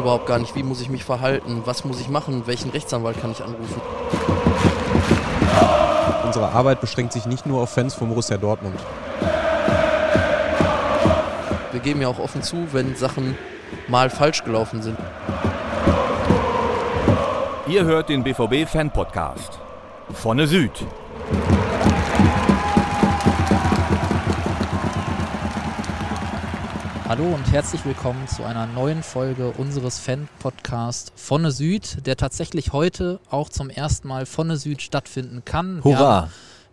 überhaupt gar nicht, wie muss ich mich verhalten, was muss ich machen, welchen Rechtsanwalt kann ich anrufen. Unsere Arbeit beschränkt sich nicht nur auf Fans von Borussia Dortmund. Wir geben ja auch offen zu, wenn Sachen mal falsch gelaufen sind. Ihr hört den BVB Fan Podcast. Vorne Süd. Hallo und herzlich willkommen zu einer neuen Folge unseres Fan-Podcasts Vonne Süd, der tatsächlich heute auch zum ersten Mal Vonne Süd stattfinden kann. Hurra!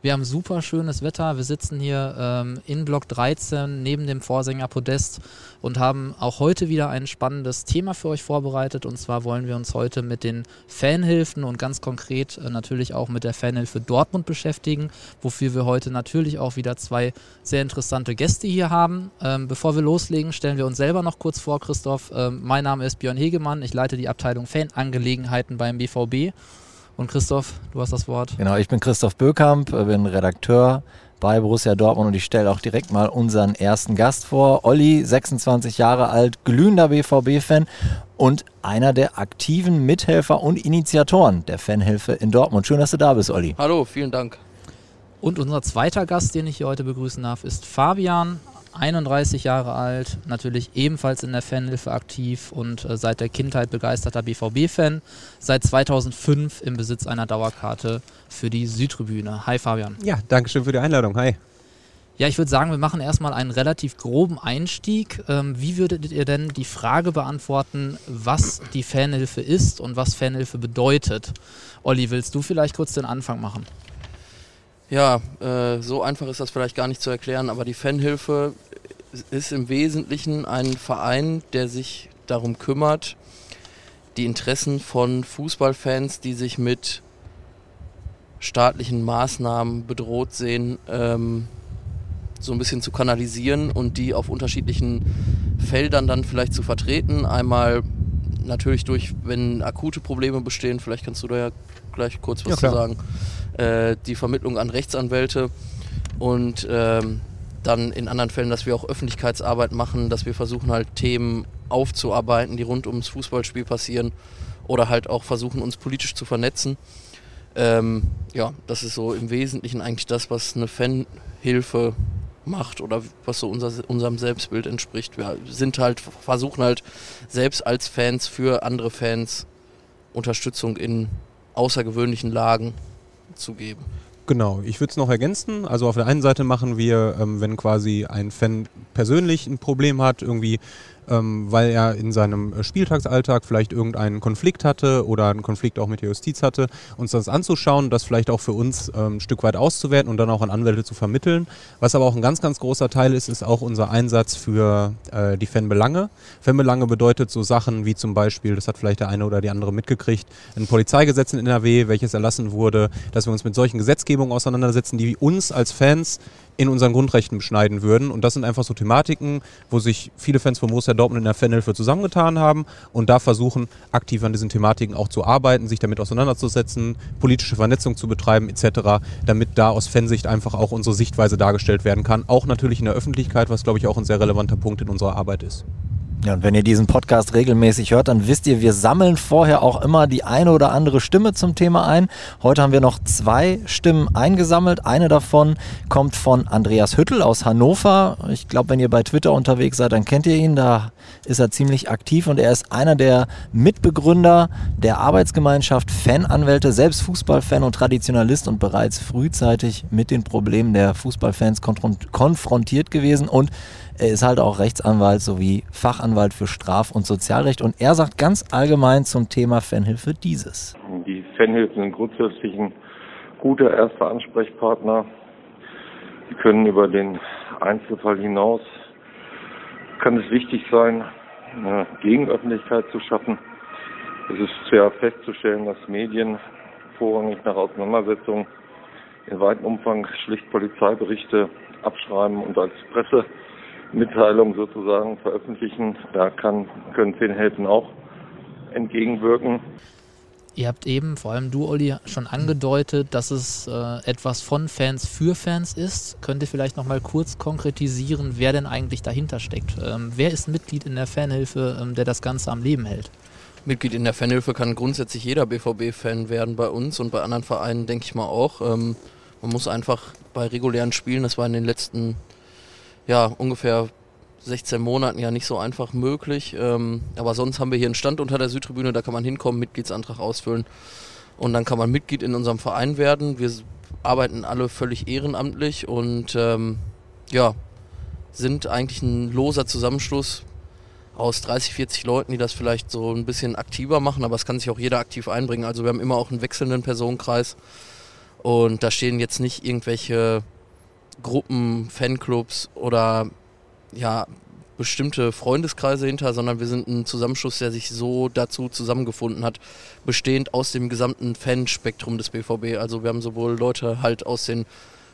Wir haben super schönes Wetter. Wir sitzen hier ähm, in Block 13 neben dem Vorsänger Podest und haben auch heute wieder ein spannendes Thema für euch vorbereitet. Und zwar wollen wir uns heute mit den Fanhilfen und ganz konkret äh, natürlich auch mit der Fanhilfe Dortmund beschäftigen, wofür wir heute natürlich auch wieder zwei sehr interessante Gäste hier haben. Ähm, bevor wir loslegen, stellen wir uns selber noch kurz vor, Christoph. Ähm, mein Name ist Björn Hegemann. Ich leite die Abteilung Fanangelegenheiten beim BVB. Und Christoph, du hast das Wort. Genau, ich bin Christoph Bökamp, bin Redakteur bei Borussia Dortmund und ich stelle auch direkt mal unseren ersten Gast vor. Olli, 26 Jahre alt, glühender BVB-Fan und einer der aktiven Mithelfer und Initiatoren der Fanhilfe in Dortmund. Schön, dass du da bist, Olli. Hallo, vielen Dank. Und unser zweiter Gast, den ich hier heute begrüßen darf, ist Fabian, 31 Jahre alt, natürlich ebenfalls in der Fanhilfe aktiv und äh, seit der Kindheit begeisterter BVB-Fan, seit 2005 im Besitz einer Dauerkarte für die Südtribüne. Hi Fabian. Ja, danke schön für die Einladung. Hi. Ja, ich würde sagen, wir machen erstmal einen relativ groben Einstieg. Ähm, wie würdet ihr denn die Frage beantworten, was die Fanhilfe ist und was Fanhilfe bedeutet? Olli, willst du vielleicht kurz den Anfang machen? Ja, äh, so einfach ist das vielleicht gar nicht zu erklären, aber die Fanhilfe ist im Wesentlichen ein Verein, der sich darum kümmert, die Interessen von Fußballfans, die sich mit staatlichen Maßnahmen bedroht sehen, ähm, so ein bisschen zu kanalisieren und die auf unterschiedlichen Feldern dann vielleicht zu vertreten. Einmal natürlich durch, wenn akute Probleme bestehen, vielleicht kannst du da ja gleich kurz was ja, zu sagen, äh, die Vermittlung an Rechtsanwälte und ähm, dann in anderen Fällen, dass wir auch Öffentlichkeitsarbeit machen, dass wir versuchen halt Themen aufzuarbeiten, die rund ums Fußballspiel passieren oder halt auch versuchen, uns politisch zu vernetzen. Ähm, ja, das ist so im Wesentlichen eigentlich das, was eine Fanhilfe macht oder was so unser, unserem Selbstbild entspricht. Wir sind halt, versuchen halt selbst als Fans für andere Fans Unterstützung in außergewöhnlichen Lagen zu geben. Genau, ich würde es noch ergänzen. Also auf der einen Seite machen wir, ähm, wenn quasi ein Fan persönlich ein Problem hat, irgendwie ähm, weil er in seinem äh, Spieltagsalltag vielleicht irgendeinen Konflikt hatte oder einen Konflikt auch mit der Justiz hatte, uns das anzuschauen, das vielleicht auch für uns ähm, ein Stück weit auszuwerten und dann auch an Anwälte zu vermitteln. Was aber auch ein ganz, ganz großer Teil ist, ist auch unser Einsatz für äh, die Fanbelange. Fanbelange bedeutet so Sachen wie zum Beispiel, das hat vielleicht der eine oder die andere mitgekriegt, ein Polizeigesetz in NRW, welches erlassen wurde, dass wir uns mit solchen Gesetzgebungen auseinandersetzen, die uns als Fans in unseren Grundrechten beschneiden würden. Und das sind einfach so Thematiken, wo sich viele Fans von Borussia Dortmund in der Fanhilfe zusammengetan haben und da versuchen, aktiv an diesen Thematiken auch zu arbeiten, sich damit auseinanderzusetzen, politische Vernetzung zu betreiben etc., damit da aus Fansicht einfach auch unsere Sichtweise dargestellt werden kann. Auch natürlich in der Öffentlichkeit, was glaube ich auch ein sehr relevanter Punkt in unserer Arbeit ist. Ja, und wenn ihr diesen Podcast regelmäßig hört, dann wisst ihr, wir sammeln vorher auch immer die eine oder andere Stimme zum Thema ein. Heute haben wir noch zwei Stimmen eingesammelt. Eine davon kommt von Andreas Hüttel aus Hannover. Ich glaube, wenn ihr bei Twitter unterwegs seid, dann kennt ihr ihn. Da ist er ziemlich aktiv und er ist einer der Mitbegründer der Arbeitsgemeinschaft Fananwälte, selbst Fußballfan und Traditionalist und bereits frühzeitig mit den Problemen der Fußballfans konfrontiert gewesen und er ist halt auch Rechtsanwalt sowie Fachanwalt für Straf- und Sozialrecht und er sagt ganz allgemein zum Thema Fanhilfe dieses. Die Fanhilfen sind grundsätzlich ein guter erster Ansprechpartner. Sie können über den Einzelfall hinaus, kann es wichtig sein, eine Gegenöffentlichkeit zu schaffen. Es ist schwer festzustellen, dass Medien vorrangig nach Auseinandersetzungen in weitem Umfang schlicht Polizeiberichte abschreiben und als Presse Mitteilung sozusagen veröffentlichen. Da kann, können Fanhilfen auch entgegenwirken. Ihr habt eben, vor allem du, Olli, schon angedeutet, dass es äh, etwas von Fans für Fans ist. Könnt ihr vielleicht nochmal kurz konkretisieren, wer denn eigentlich dahinter steckt? Ähm, wer ist Mitglied in der Fanhilfe, ähm, der das Ganze am Leben hält? Mitglied in der Fanhilfe kann grundsätzlich jeder BVB-Fan werden bei uns und bei anderen Vereinen, denke ich mal auch. Ähm, man muss einfach bei regulären Spielen, das war in den letzten ja, ungefähr 16 Monaten ja nicht so einfach möglich. Ähm, aber sonst haben wir hier einen Stand unter der Südtribüne, da kann man hinkommen, Mitgliedsantrag ausfüllen und dann kann man Mitglied in unserem Verein werden. Wir arbeiten alle völlig ehrenamtlich und ähm, ja, sind eigentlich ein loser Zusammenschluss aus 30, 40 Leuten, die das vielleicht so ein bisschen aktiver machen, aber es kann sich auch jeder aktiv einbringen. Also wir haben immer auch einen wechselnden Personenkreis und da stehen jetzt nicht irgendwelche Gruppen, Fanclubs oder ja, bestimmte Freundeskreise hinter, sondern wir sind ein Zusammenschluss, der sich so dazu zusammengefunden hat, bestehend aus dem gesamten Fanspektrum des BVB. Also wir haben sowohl Leute halt aus den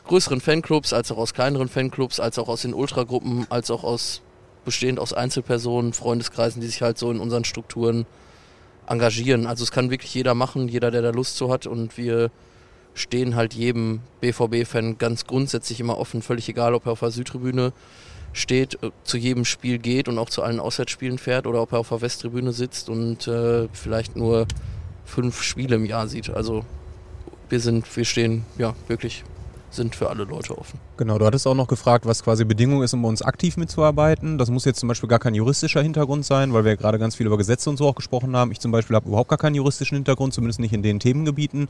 größeren Fanclubs, als auch aus kleineren Fanclubs, als auch aus den Ultragruppen, als auch aus bestehend aus Einzelpersonen, Freundeskreisen, die sich halt so in unseren Strukturen engagieren. Also es kann wirklich jeder machen, jeder, der da Lust zu hat und wir stehen halt jedem BVB-Fan ganz grundsätzlich immer offen, völlig egal, ob er auf der Südtribüne steht, äh, zu jedem Spiel geht und auch zu allen Auswärtsspielen fährt oder ob er auf der Westtribüne sitzt und äh, vielleicht nur fünf Spiele im Jahr sieht. Also wir sind, wir stehen ja wirklich sind für alle Leute offen. Genau, du hattest auch noch gefragt, was quasi Bedingung ist, um bei uns aktiv mitzuarbeiten. Das muss jetzt zum Beispiel gar kein juristischer Hintergrund sein, weil wir gerade ganz viel über Gesetze und so auch gesprochen haben. Ich zum Beispiel habe überhaupt gar keinen juristischen Hintergrund, zumindest nicht in den Themengebieten.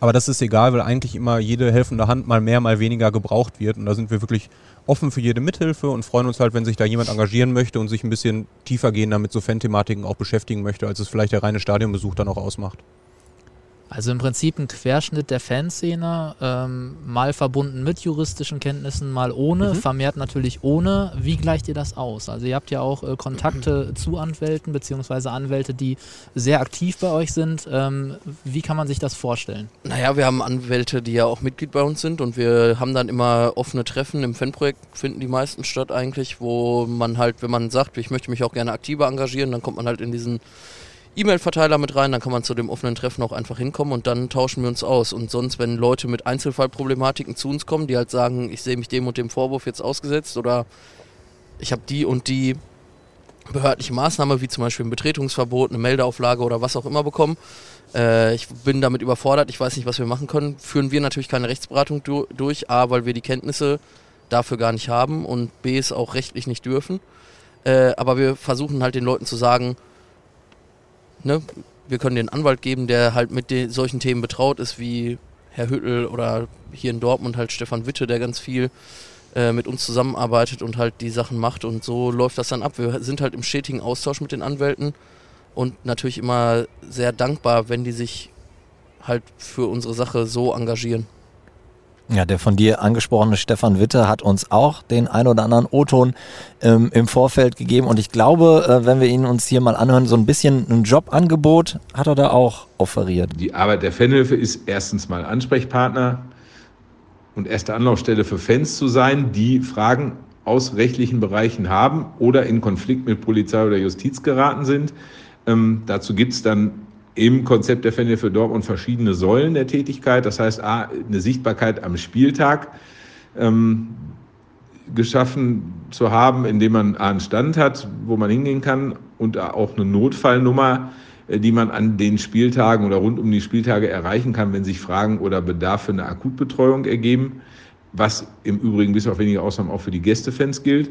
Aber das ist egal, weil eigentlich immer jede helfende Hand mal mehr, mal weniger gebraucht wird. Und da sind wir wirklich offen für jede Mithilfe und freuen uns halt, wenn sich da jemand engagieren möchte und sich ein bisschen tiefer gehen damit so Fan-Thematiken auch beschäftigen möchte, als es vielleicht der reine Stadionbesuch dann auch ausmacht. Also im Prinzip ein Querschnitt der Fanszene, ähm, mal verbunden mit juristischen Kenntnissen, mal ohne, mhm. vermehrt natürlich ohne. Wie gleicht ihr das aus? Also ihr habt ja auch äh, Kontakte mhm. zu Anwälten, beziehungsweise Anwälte, die sehr aktiv bei euch sind. Ähm, wie kann man sich das vorstellen? Naja, wir haben Anwälte, die ja auch Mitglied bei uns sind und wir haben dann immer offene Treffen. Im Fanprojekt finden die meisten statt eigentlich, wo man halt, wenn man sagt, ich möchte mich auch gerne aktiver engagieren, dann kommt man halt in diesen E-Mail-Verteiler mit rein, dann kann man zu dem offenen Treffen auch einfach hinkommen und dann tauschen wir uns aus. Und sonst, wenn Leute mit Einzelfallproblematiken zu uns kommen, die halt sagen, ich sehe mich dem und dem Vorwurf jetzt ausgesetzt oder ich habe die und die behördliche Maßnahme, wie zum Beispiel ein Betretungsverbot, eine Meldeauflage oder was auch immer bekommen. Äh, ich bin damit überfordert, ich weiß nicht, was wir machen können. Führen wir natürlich keine Rechtsberatung du durch, A, weil wir die Kenntnisse dafür gar nicht haben und B, es auch rechtlich nicht dürfen. Äh, aber wir versuchen halt den Leuten zu sagen, ne, wir können den Anwalt geben, der halt mit den, solchen Themen betraut ist, wie Herr Hüttel oder hier in Dortmund halt Stefan Witte, der ganz viel äh, mit uns zusammenarbeitet und halt die Sachen macht und so läuft das dann ab. Wir sind halt im stetigen Austausch mit den Anwälten und natürlich immer sehr dankbar, wenn die sich halt für unsere Sache so engagieren. Ja, der von dir angesprochene Stefan Witte hat uns auch den ein oder anderen O-Ton ähm, im Vorfeld gegeben. Und ich glaube, äh, wenn wir ihn uns hier mal anhören, so ein bisschen ein Jobangebot hat er da auch offeriert. Die Arbeit der Fanhilfe ist erstens mal Ansprechpartner und erste Anlaufstelle für Fans zu sein, die Fragen aus rechtlichen Bereichen haben oder in Konflikt mit Polizei oder Justiz geraten sind. Ähm, dazu gibt es dann im Konzept der Fanhilfe Dortmund verschiedene Säulen der Tätigkeit. Das heißt, A, eine Sichtbarkeit am Spieltag ähm, geschaffen zu haben, indem man A, einen Stand hat, wo man hingehen kann und auch eine Notfallnummer, äh, die man an den Spieltagen oder rund um die Spieltage erreichen kann, wenn sich Fragen oder Bedarf für eine Akutbetreuung ergeben, was im Übrigen bis auf wenige Ausnahmen auch für die Gästefans gilt.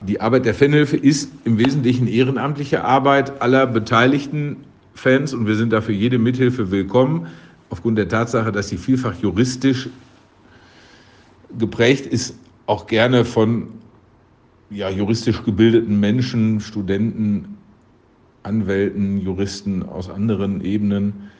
Die Arbeit der Fanhilfe ist im Wesentlichen ehrenamtliche Arbeit aller Beteiligten Fans und wir sind dafür jede Mithilfe willkommen, aufgrund der Tatsache, dass sie vielfach juristisch geprägt ist, auch gerne von ja, juristisch gebildeten Menschen, Studenten, Anwälten, Juristen aus anderen Ebenen.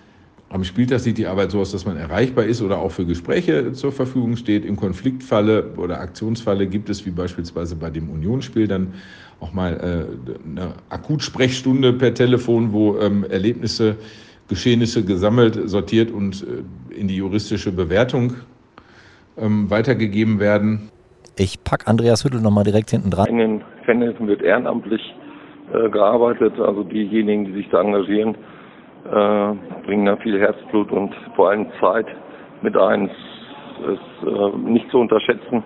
Am Spieltag sieht die Arbeit so aus, dass man erreichbar ist oder auch für Gespräche zur Verfügung steht. Im Konfliktfalle oder Aktionsfalle gibt es, wie beispielsweise bei dem Unionsspiel, dann auch mal äh, eine Akutsprechstunde per Telefon, wo ähm, Erlebnisse, Geschehnisse gesammelt, sortiert und äh, in die juristische Bewertung ähm, weitergegeben werden. Ich packe Andreas Hüttel nochmal direkt hinten dran. In den Fanhilfen wird ehrenamtlich äh, gearbeitet, also diejenigen, die sich da engagieren, äh, bringen da viel Herzblut und vor allem Zeit mit ein. Es ist äh, nicht zu unterschätzen,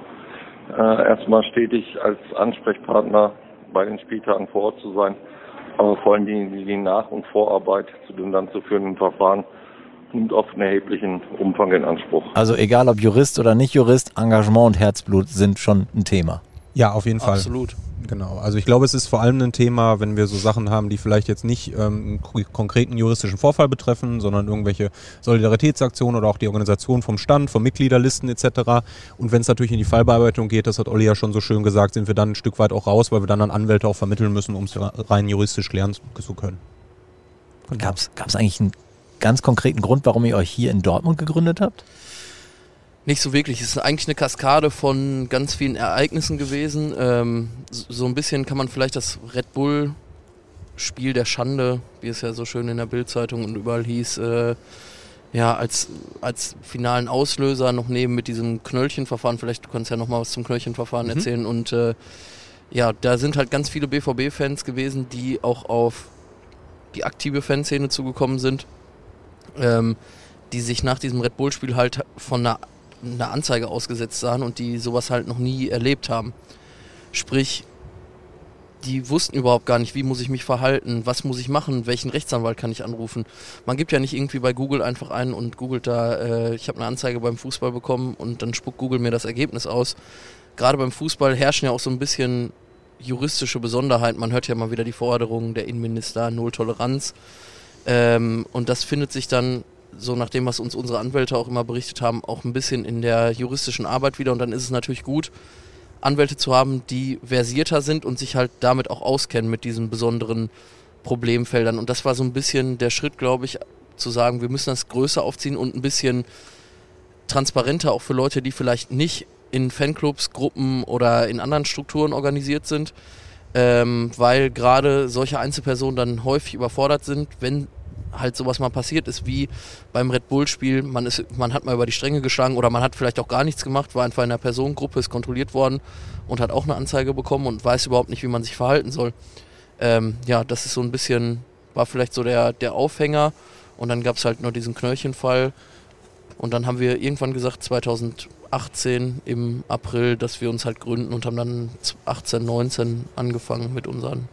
äh, erstmal stetig als Ansprechpartner bei den Spieltagen vor Ort zu sein, aber vor allem die, die Nach- und Vorarbeit zu den dann zu führenden Verfahren nimmt oft einen erheblichen Umfang in Anspruch. Also egal ob Jurist oder nicht Jurist, Engagement und Herzblut sind schon ein Thema. Ja, auf jeden Fall. Absolut. Genau. Also ich glaube, es ist vor allem ein Thema, wenn wir so Sachen haben, die vielleicht jetzt nicht ähm, einen konkreten juristischen Vorfall betreffen, sondern irgendwelche Solidaritätsaktionen oder auch die Organisation vom Stand, von Mitgliederlisten etc. Und wenn es natürlich in die Fallbearbeitung geht, das hat Olli ja schon so schön gesagt, sind wir dann ein Stück weit auch raus, weil wir dann an Anwälte auch vermitteln müssen, um es rein juristisch klären zu können. Gab es eigentlich einen ganz konkreten Grund, warum ihr euch hier in Dortmund gegründet habt? Nicht so wirklich. Es ist eigentlich eine Kaskade von ganz vielen Ereignissen gewesen. Ähm, so ein bisschen kann man vielleicht das Red Bull Spiel der Schande, wie es ja so schön in der Bildzeitung und überall hieß, äh, ja, als, als finalen Auslöser noch nehmen mit diesem Knöllchenverfahren. Vielleicht du kannst ja noch mal was zum Knöllchenverfahren mhm. erzählen. Und äh, ja, da sind halt ganz viele BVB-Fans gewesen, die auch auf die aktive Fanszene zugekommen sind, ähm, die sich nach diesem Red Bull-Spiel halt von einer eine Anzeige ausgesetzt sahen und die sowas halt noch nie erlebt haben. Sprich, die wussten überhaupt gar nicht, wie muss ich mich verhalten, was muss ich machen, welchen Rechtsanwalt kann ich anrufen. Man gibt ja nicht irgendwie bei Google einfach ein und googelt da, äh, ich habe eine Anzeige beim Fußball bekommen und dann spuckt Google mir das Ergebnis aus. Gerade beim Fußball herrschen ja auch so ein bisschen juristische Besonderheiten. Man hört ja mal wieder die Forderungen der Innenminister, Null Toleranz. Ähm, und das findet sich dann so nach dem, was uns unsere Anwälte auch immer berichtet haben, auch ein bisschen in der juristischen Arbeit wieder. Und dann ist es natürlich gut, Anwälte zu haben, die versierter sind und sich halt damit auch auskennen mit diesen besonderen Problemfeldern. Und das war so ein bisschen der Schritt, glaube ich, zu sagen, wir müssen das größer aufziehen und ein bisschen transparenter auch für Leute, die vielleicht nicht in Fanclubs, Gruppen oder in anderen Strukturen organisiert sind, ähm, weil gerade solche Einzelpersonen dann häufig überfordert sind, wenn halt sowas mal passiert ist, wie beim Red Bull-Spiel, man, man hat mal über die Stränge geschlagen oder man hat vielleicht auch gar nichts gemacht, war einfach in einer Personengruppe, ist kontrolliert worden und hat auch eine Anzeige bekommen und weiß überhaupt nicht, wie man sich verhalten soll. Ähm, ja, das ist so ein bisschen, war vielleicht so der, der Aufhänger und dann gab es halt nur diesen Knöllchenfall und dann haben wir irgendwann gesagt, 2018 im April, dass wir uns halt gründen und haben dann 18, 19 angefangen mit unseren,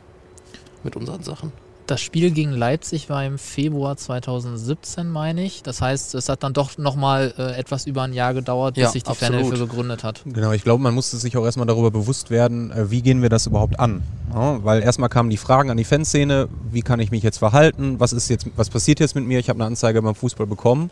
mit unseren Sachen. Das Spiel gegen Leipzig war im Februar 2017, meine ich. Das heißt, es hat dann doch nochmal äh, etwas über ein Jahr gedauert, bis ja, sich die absolut. Fanhilfe gegründet hat. Genau, ich glaube, man musste sich auch erstmal darüber bewusst werden, äh, wie gehen wir das überhaupt an. Ja, weil erstmal kamen die Fragen an die Fanszene, wie kann ich mich jetzt verhalten, was ist jetzt, was passiert jetzt mit mir? Ich habe eine Anzeige beim Fußball bekommen.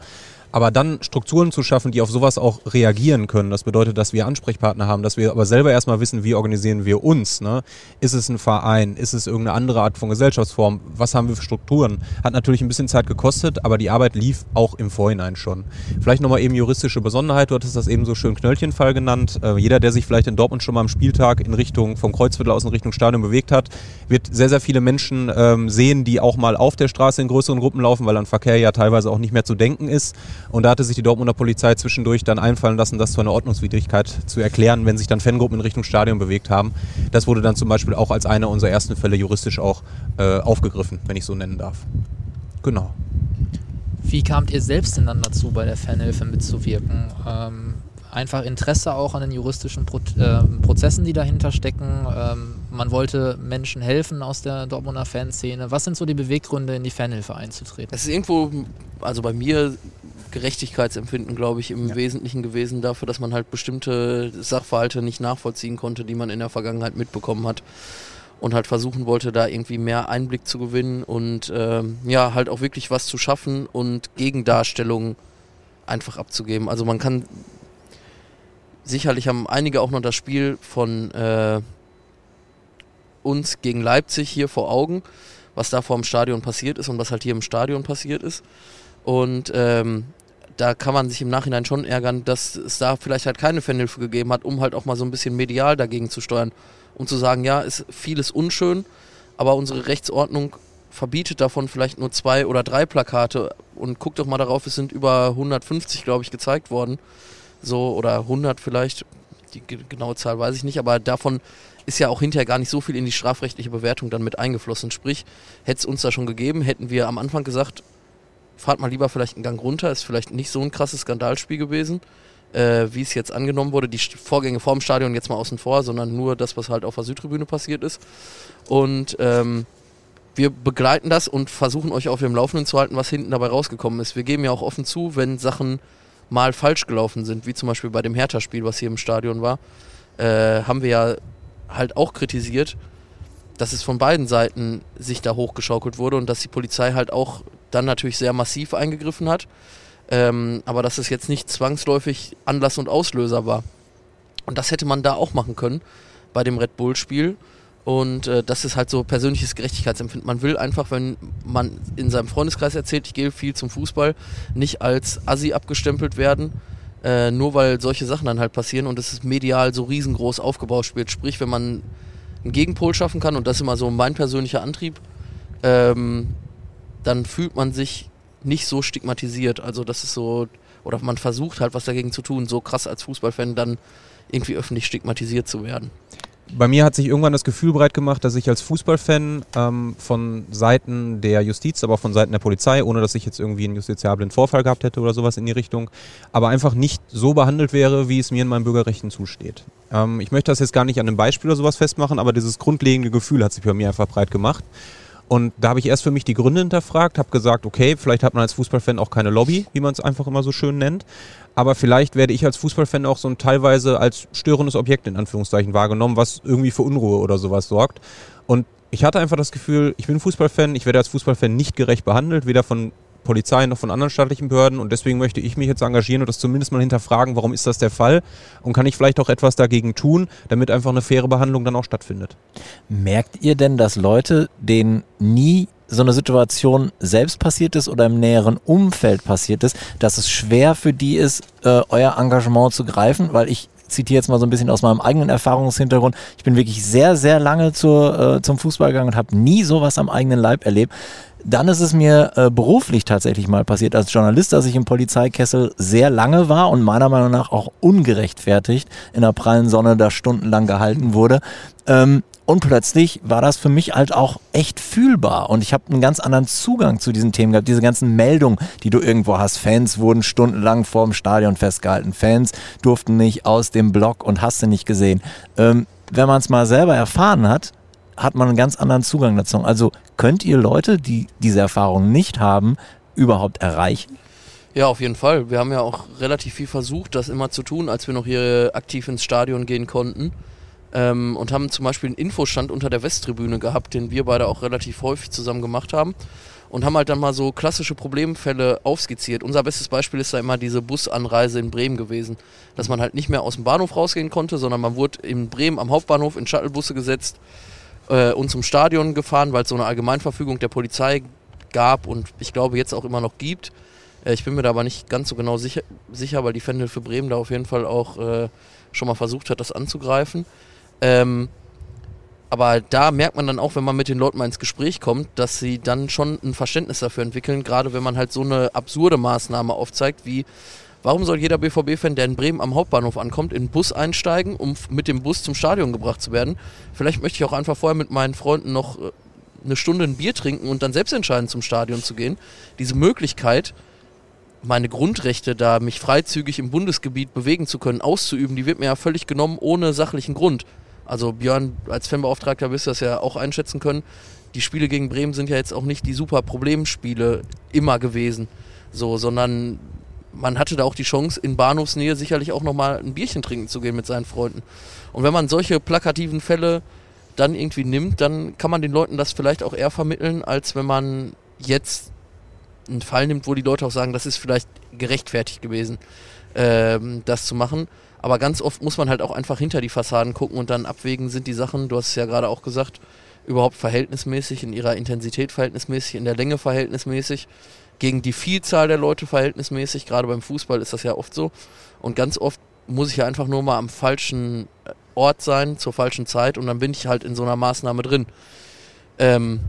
Aber dann Strukturen zu schaffen, die auf sowas auch reagieren können, das bedeutet, dass wir Ansprechpartner haben, dass wir aber selber erstmal wissen, wie organisieren wir uns. Ne? Ist es ein Verein? Ist es irgendeine andere Art von Gesellschaftsform? Was haben wir für Strukturen? Hat natürlich ein bisschen Zeit gekostet, aber die Arbeit lief auch im Vorhinein schon. Vielleicht nochmal eben juristische Besonderheit, du hattest das eben so schön Knöllchenfall genannt. Äh, jeder, der sich vielleicht in Dortmund schon mal am Spieltag in Richtung vom Kreuzviertel aus in Richtung Stadion bewegt hat, wird sehr, sehr viele Menschen ähm, sehen, die auch mal auf der Straße in größeren Gruppen laufen, weil dann Verkehr ja teilweise auch nicht mehr zu denken ist. Und da hatte sich die Dortmunder Polizei zwischendurch dann einfallen lassen, das zu einer Ordnungswidrigkeit zu erklären, wenn sich dann Fangruppen in Richtung Stadion bewegt haben. Das wurde dann zum Beispiel auch als einer unserer ersten Fälle juristisch auch äh, aufgegriffen, wenn ich so nennen darf. Genau. Wie kamt ihr selbst denn dann dazu, bei der Fanhilfe mitzuwirken? Ähm, einfach Interesse auch an den juristischen Pro äh, Prozessen, die dahinter stecken. Ähm, man wollte Menschen helfen aus der Dortmunder Fanszene. Was sind so die Beweggründe, in die Fanhilfe einzutreten? Es ist irgendwo, also bei mir Gerechtigkeitsempfinden, glaube ich, im ja. Wesentlichen gewesen dafür, dass man halt bestimmte Sachverhalte nicht nachvollziehen konnte, die man in der Vergangenheit mitbekommen hat. Und halt versuchen wollte, da irgendwie mehr Einblick zu gewinnen und ähm, ja, halt auch wirklich was zu schaffen und Gegendarstellungen einfach abzugeben. Also man kann sicherlich haben einige auch noch das Spiel von äh, uns gegen Leipzig hier vor Augen, was da vor dem Stadion passiert ist und was halt hier im Stadion passiert ist. Und ähm, da kann man sich im Nachhinein schon ärgern, dass es da vielleicht halt keine Fanhilfe gegeben hat, um halt auch mal so ein bisschen medial dagegen zu steuern. Um zu sagen, ja, ist vieles unschön, aber unsere Rechtsordnung verbietet davon vielleicht nur zwei oder drei Plakate und guckt doch mal darauf, es sind über 150, glaube ich, gezeigt worden. So, oder 100 vielleicht, die genaue Zahl weiß ich nicht, aber davon ist ja auch hinterher gar nicht so viel in die strafrechtliche Bewertung dann mit eingeflossen. Sprich, hätte es uns da schon gegeben, hätten wir am Anfang gesagt, fahrt mal lieber vielleicht einen Gang runter, ist vielleicht nicht so ein krasses Skandalspiel gewesen, äh, wie es jetzt angenommen wurde. Die Vorgänge vorm Stadion jetzt mal außen vor, sondern nur das, was halt auf der Südtribüne passiert ist. Und ähm, wir begleiten das und versuchen euch auf dem Laufenden zu halten, was hinten dabei rausgekommen ist. Wir geben ja auch offen zu, wenn Sachen mal falsch gelaufen sind, wie zum Beispiel bei dem Hertha-Spiel, was hier im Stadion war, äh, haben wir ja halt auch kritisiert, dass es von beiden Seiten sich da hochgeschaukelt wurde und dass die Polizei halt auch dann natürlich sehr massiv eingegriffen hat, ähm, aber dass es jetzt nicht zwangsläufig Anlass und Auslöser war. Und das hätte man da auch machen können bei dem Red Bull-Spiel. Und äh, das ist halt so persönliches Gerechtigkeitsempfinden. Man will einfach, wenn man in seinem Freundeskreis erzählt, ich gehe viel zum Fußball, nicht als Assi abgestempelt werden, äh, nur weil solche Sachen dann halt passieren und es ist medial so riesengroß aufgebaut wird. Sprich, wenn man einen Gegenpol schaffen kann, und das ist immer so mein persönlicher Antrieb, ähm, dann fühlt man sich nicht so stigmatisiert. Also das ist so, oder man versucht halt was dagegen zu tun, so krass als Fußballfan dann irgendwie öffentlich stigmatisiert zu werden. Bei mir hat sich irgendwann das Gefühl breit gemacht, dass ich als Fußballfan ähm, von Seiten der Justiz, aber auch von Seiten der Polizei, ohne dass ich jetzt irgendwie einen justiziablen Vorfall gehabt hätte oder sowas in die Richtung, aber einfach nicht so behandelt wäre, wie es mir in meinen Bürgerrechten zusteht. Ähm, ich möchte das jetzt gar nicht an einem Beispiel oder sowas festmachen, aber dieses grundlegende Gefühl hat sich bei mir einfach breit gemacht. Und da habe ich erst für mich die Gründe hinterfragt, habe gesagt, okay, vielleicht hat man als Fußballfan auch keine Lobby, wie man es einfach immer so schön nennt. Aber vielleicht werde ich als Fußballfan auch so ein teilweise als störendes Objekt in Anführungszeichen wahrgenommen, was irgendwie für Unruhe oder sowas sorgt. Und ich hatte einfach das Gefühl, ich bin Fußballfan, ich werde als Fußballfan nicht gerecht behandelt, weder von Polizei noch von anderen staatlichen Behörden und deswegen möchte ich mich jetzt engagieren und das zumindest mal hinterfragen, warum ist das der Fall und kann ich vielleicht auch etwas dagegen tun, damit einfach eine faire Behandlung dann auch stattfindet. Merkt ihr denn, dass Leute, denen nie so eine Situation selbst passiert ist oder im näheren Umfeld passiert ist, dass es schwer für die ist, äh, euer Engagement zu greifen? Weil ich zitiere jetzt mal so ein bisschen aus meinem eigenen Erfahrungshintergrund. Ich bin wirklich sehr, sehr lange zur, äh, zum Fußball gegangen und habe nie sowas am eigenen Leib erlebt. Dann ist es mir äh, beruflich tatsächlich mal passiert als Journalist, dass ich im Polizeikessel sehr lange war und meiner Meinung nach auch ungerechtfertigt in der prallen Sonne da stundenlang gehalten wurde. Ähm, und plötzlich war das für mich halt auch echt fühlbar. Und ich habe einen ganz anderen Zugang zu diesen Themen gehabt. Diese ganzen Meldungen, die du irgendwo hast. Fans wurden stundenlang vor dem Stadion festgehalten. Fans durften nicht aus dem Block und hast du nicht gesehen. Ähm, wenn man es mal selber erfahren hat, hat man einen ganz anderen Zugang dazu. Also könnt ihr Leute, die diese Erfahrung nicht haben, überhaupt erreichen? Ja, auf jeden Fall. Wir haben ja auch relativ viel versucht, das immer zu tun, als wir noch hier aktiv ins Stadion gehen konnten. Ähm, und haben zum Beispiel einen Infostand unter der Westtribüne gehabt, den wir beide auch relativ häufig zusammen gemacht haben. Und haben halt dann mal so klassische Problemfälle aufskizziert. Unser bestes Beispiel ist da immer diese Busanreise in Bremen gewesen. Dass man halt nicht mehr aus dem Bahnhof rausgehen konnte, sondern man wurde in Bremen am Hauptbahnhof in Shuttlebusse gesetzt äh, und zum Stadion gefahren, weil es so eine Allgemeinverfügung der Polizei gab und ich glaube jetzt auch immer noch gibt. Äh, ich bin mir da aber nicht ganz so genau sicher, sicher weil die Fanhilfe Bremen da auf jeden Fall auch äh, schon mal versucht hat, das anzugreifen. Ähm, aber da merkt man dann auch, wenn man mit den Leuten mal ins Gespräch kommt, dass sie dann schon ein Verständnis dafür entwickeln, gerade wenn man halt so eine absurde Maßnahme aufzeigt, wie warum soll jeder BVB-Fan, der in Bremen am Hauptbahnhof ankommt, in den Bus einsteigen, um mit dem Bus zum Stadion gebracht zu werden? Vielleicht möchte ich auch einfach vorher mit meinen Freunden noch äh, eine Stunde ein Bier trinken und dann selbst entscheiden, zum Stadion zu gehen. Diese Möglichkeit, meine Grundrechte, da mich freizügig im Bundesgebiet bewegen zu können, auszuüben, die wird mir ja völlig genommen ohne sachlichen Grund. Also Björn, als Fanbeauftragter wirst du das ja auch einschätzen können. Die Spiele gegen Bremen sind ja jetzt auch nicht die super Problemspiele immer gewesen, so, sondern man hatte da auch die Chance, in Bahnhofsnähe sicherlich auch nochmal ein Bierchen trinken zu gehen mit seinen Freunden. Und wenn man solche plakativen Fälle dann irgendwie nimmt, dann kann man den Leuten das vielleicht auch eher vermitteln, als wenn man jetzt einen Fall nimmt, wo die Leute auch sagen, das ist vielleicht gerechtfertigt gewesen, ähm, das zu machen. Aber ganz oft muss man halt auch einfach hinter die Fassaden gucken und dann abwägen, sind die Sachen, du hast es ja gerade auch gesagt, überhaupt verhältnismäßig, in ihrer Intensität verhältnismäßig, in der Länge verhältnismäßig, gegen die Vielzahl der Leute verhältnismäßig. Gerade beim Fußball ist das ja oft so. Und ganz oft muss ich ja einfach nur mal am falschen äh, Ort sein, zur falschen Zeit und dann bin ich halt in so einer Maßnahme drin. Ähm,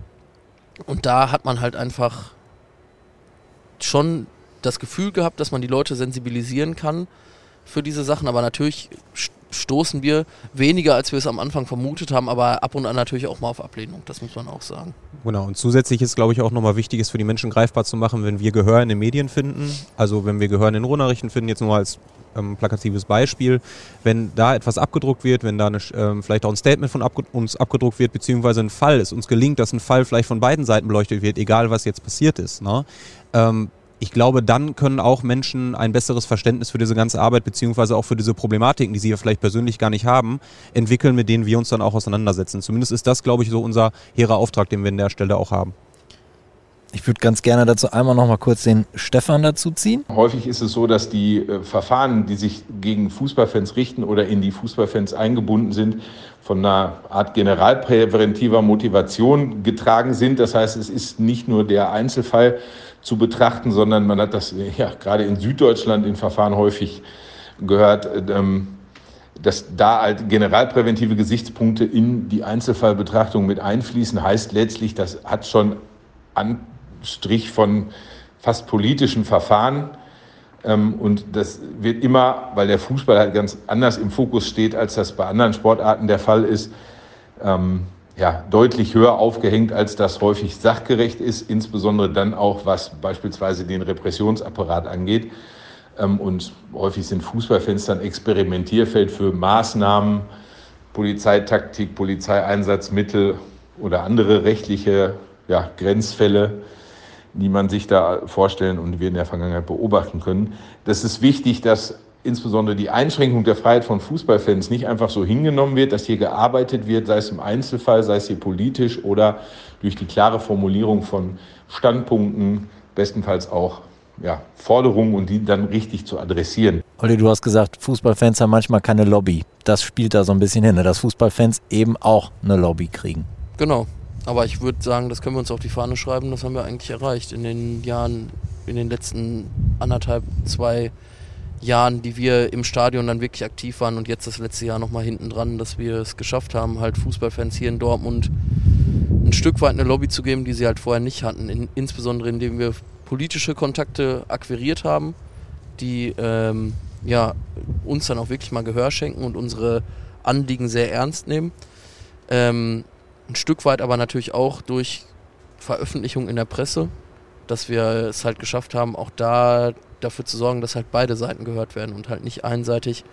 und da hat man halt einfach schon das Gefühl gehabt, dass man die Leute sensibilisieren kann für diese Sachen, aber natürlich stoßen wir weniger, als wir es am Anfang vermutet haben, aber ab und an natürlich auch mal auf Ablehnung, das muss man auch sagen. Genau, und zusätzlich ist, glaube ich, auch nochmal wichtig, es für die Menschen greifbar zu machen, wenn wir Gehör in den Medien finden, also wenn wir Gehör in den Ruhrnachrichten finden, jetzt nur als ähm, plakatives Beispiel, wenn da etwas abgedruckt wird, wenn da eine, ähm, vielleicht auch ein Statement von abge uns abgedruckt wird, beziehungsweise ein Fall, es uns gelingt, dass ein Fall vielleicht von beiden Seiten beleuchtet wird, egal was jetzt passiert ist, ne? ähm, ich glaube, dann können auch Menschen ein besseres Verständnis für diese ganze Arbeit beziehungsweise auch für diese Problematiken, die sie ja vielleicht persönlich gar nicht haben, entwickeln, mit denen wir uns dann auch auseinandersetzen. Zumindest ist das, glaube ich, so unser hehrer Auftrag, den wir an der Stelle auch haben. Ich würde ganz gerne dazu einmal noch mal kurz den Stefan dazu ziehen. Häufig ist es so, dass die äh, Verfahren, die sich gegen Fußballfans richten oder in die Fußballfans eingebunden sind, von einer Art generalpräventiver Motivation getragen sind. Das heißt, es ist nicht nur der Einzelfall zu betrachten, sondern man hat das ja gerade in Süddeutschland in Verfahren häufig gehört. Ähm, dass da halt generalpräventive Gesichtspunkte in die Einzelfallbetrachtung mit einfließen, heißt letztlich, das hat schon an, Strich von fast politischen Verfahren. Ähm, und das wird immer, weil der Fußball halt ganz anders im Fokus steht, als das bei anderen Sportarten der Fall ist, ähm, ja, deutlich höher aufgehängt, als das häufig sachgerecht ist, insbesondere dann auch, was beispielsweise den Repressionsapparat angeht. Ähm, und häufig sind Fußballfans dann Experimentierfeld für Maßnahmen, Polizeitaktik, Polizeieinsatzmittel oder andere rechtliche ja, Grenzfälle die man sich da vorstellen und wir in der Vergangenheit beobachten können. Das ist wichtig, dass insbesondere die Einschränkung der Freiheit von Fußballfans nicht einfach so hingenommen wird, dass hier gearbeitet wird, sei es im Einzelfall, sei es hier politisch oder durch die klare Formulierung von Standpunkten, bestenfalls auch ja, Forderungen und die dann richtig zu adressieren. Olli, du hast gesagt, Fußballfans haben manchmal keine Lobby. Das spielt da so ein bisschen hin, ne? dass Fußballfans eben auch eine Lobby kriegen. Genau, aber ich würde sagen, das können wir uns auf die Fahne schreiben, das haben wir eigentlich erreicht in den Jahren, in den letzten anderthalb, zwei Jahren, die wir im Stadion dann wirklich aktiv waren und jetzt das letzte Jahr nochmal hinten dran, dass wir es geschafft haben, halt Fußballfans hier in Dortmund ein Stück weit eine Lobby zu geben, die sie halt vorher nicht hatten. In, insbesondere indem wir politische Kontakte akquiriert haben, die ähm, ja, uns dann auch wirklich mal Gehör schenken und unsere Anliegen sehr ernst nehmen. Ähm, ein Stück weit aber natürlich auch durch Veröffentlichung in der Presse, dass wir es halt geschafft haben, auch da dafür zu sorgen, dass halt beide Seiten gehört werden und halt nicht einseitig.